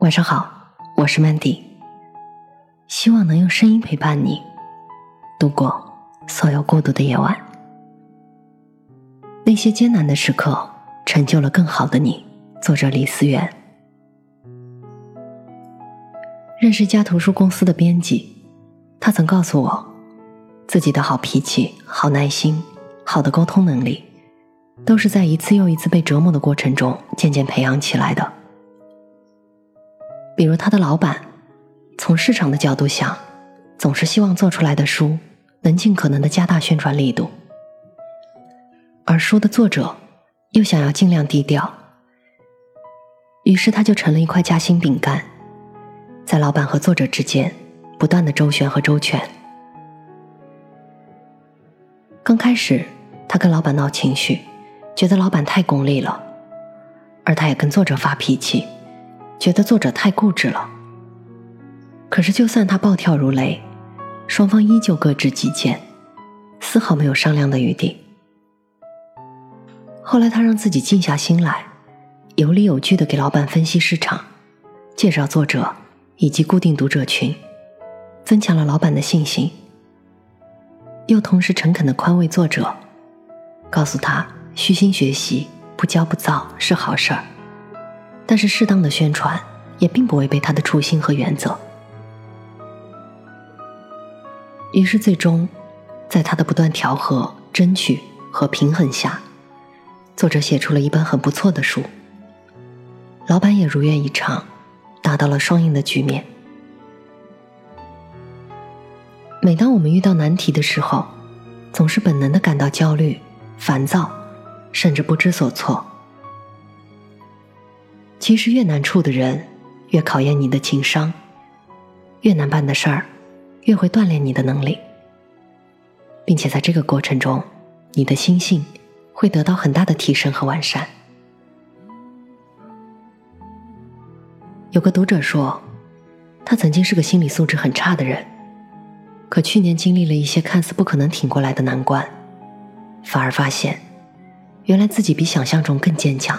晚上好，我是 Mandy，希望能用声音陪伴你度过所有孤独的夜晚。那些艰难的时刻，成就了更好的你。作者李思源。认识一家图书公司的编辑，他曾告诉我，自己的好脾气、好耐心、好的沟通能力，都是在一次又一次被折磨的过程中渐渐培养起来的。比如他的老板，从市场的角度想，总是希望做出来的书能尽可能的加大宣传力度，而书的作者又想要尽量低调，于是他就成了一块夹心饼干，在老板和作者之间不断的周旋和周全。刚开始，他跟老板闹情绪，觉得老板太功利了，而他也跟作者发脾气。觉得作者太固执了。可是，就算他暴跳如雷，双方依旧各执己见，丝毫没有商量的余地。后来，他让自己静下心来，有理有据的给老板分析市场，介绍作者以及固定读者群，增强了老板的信心。又同时诚恳的宽慰作者，告诉他虚心学习、不骄不躁是好事儿。但是适当的宣传也并不违背他的初心和原则。于是最终，在他的不断调和、争取和平衡下，作者写出了一本很不错的书。老板也如愿以偿，达到了双赢的局面。每当我们遇到难题的时候，总是本能的感到焦虑、烦躁，甚至不知所措。其实越难处的人，越考验你的情商；越难办的事儿，越会锻炼你的能力，并且在这个过程中，你的心性会得到很大的提升和完善。有个读者说，他曾经是个心理素质很差的人，可去年经历了一些看似不可能挺过来的难关，反而发现，原来自己比想象中更坚强。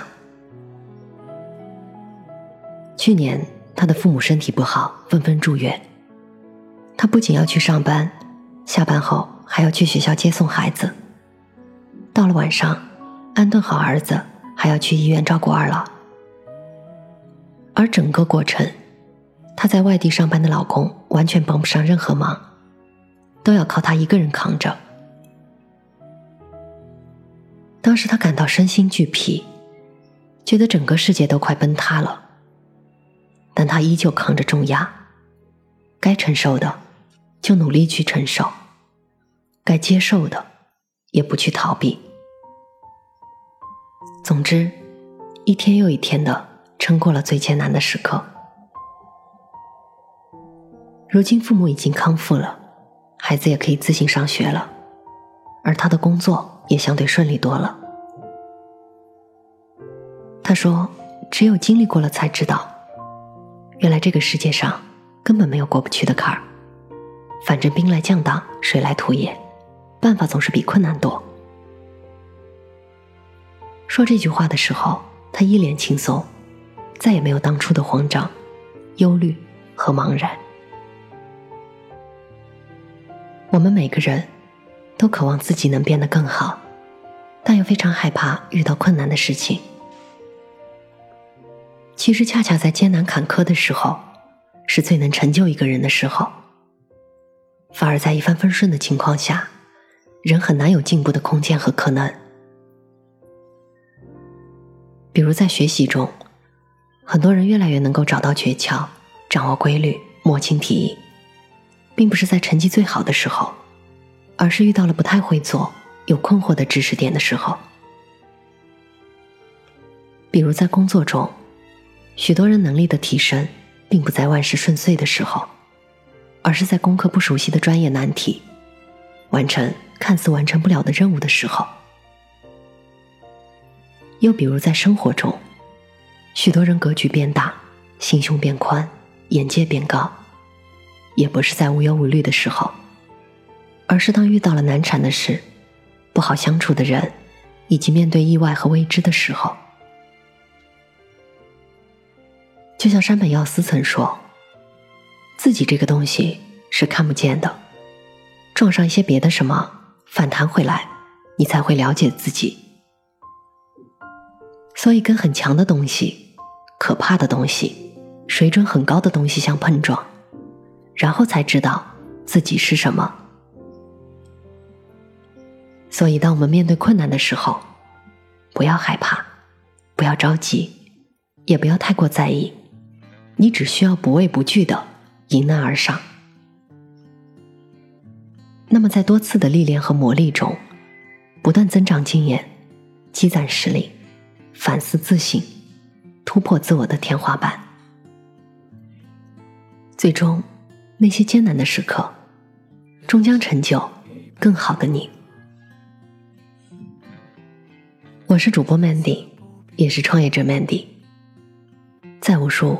去年，他的父母身体不好，纷纷住院。他不仅要去上班，下班后还要去学校接送孩子。到了晚上，安顿好儿子，还要去医院照顾二老。而整个过程，她在外地上班的老公完全帮不上任何忙，都要靠她一个人扛着。当时她感到身心俱疲，觉得整个世界都快崩塌了。但他依旧扛着重压，该承受的就努力去承受，该接受的也不去逃避。总之，一天又一天的撑过了最艰难的时刻。如今父母已经康复了，孩子也可以自行上学了，而他的工作也相对顺利多了。他说：“只有经历过了，才知道。”原来这个世界上根本没有过不去的坎儿，反正兵来将挡，水来土掩，办法总是比困难多。说这句话的时候，他一脸轻松，再也没有当初的慌张、忧虑和茫然。我们每个人都渴望自己能变得更好，但又非常害怕遇到困难的事情。其实，恰恰在艰难坎坷的时候，是最能成就一个人的时候。反而在一帆风顺的情况下，人很难有进步的空间和可能。比如在学习中，很多人越来越能够找到诀窍，掌握规律，摸清题意，并不是在成绩最好的时候，而是遇到了不太会做、有困惑的知识点的时候。比如在工作中。许多人能力的提升，并不在万事顺遂的时候，而是在攻克不熟悉的专业难题，完成看似完成不了的任务的时候。又比如在生活中，许多人格局变大，心胸变宽，眼界变高，也不是在无忧无虑的时候，而是当遇到了难缠的事、不好相处的人，以及面对意外和未知的时候。就像山本耀司曾说：“自己这个东西是看不见的，撞上一些别的什么，反弹回来，你才会了解自己。所以，跟很强的东西、可怕的东西、水准很高的东西相碰撞，然后才知道自己是什么。所以，当我们面对困难的时候，不要害怕，不要着急，也不要太过在意。”你只需要不畏不惧的迎难而上。那么，在多次的历练和磨砺中，不断增长经验，积攒实力，反思自省，突破自我的天花板，最终，那些艰难的时刻，终将成就更好的你。我是主播 Mandy，也是创业者 Mandy，在无数。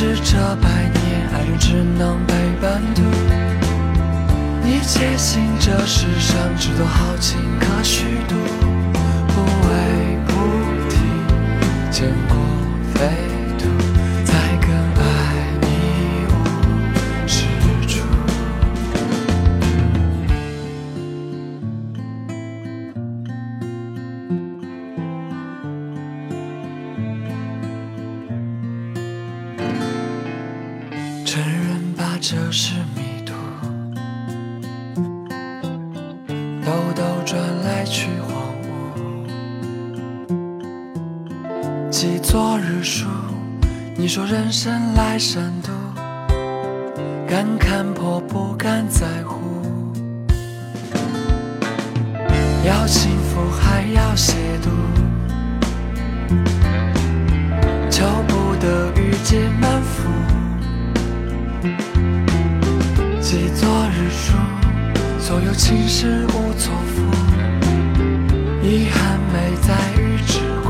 是这百年，爱人只能陪伴度。你坚信这世上只多豪情可虚度，不为不提，见过飞。这是迷途，兜兜转来去荒芜。记昨日书，你说人生来善妒，敢看破不敢在乎。要幸福还要亵渎，心事无错付，遗憾没在于桎梏。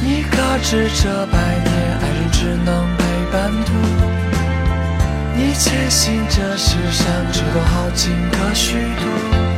你可知这百年，爱人只能陪伴途。你且信这世上只多好情可虚度。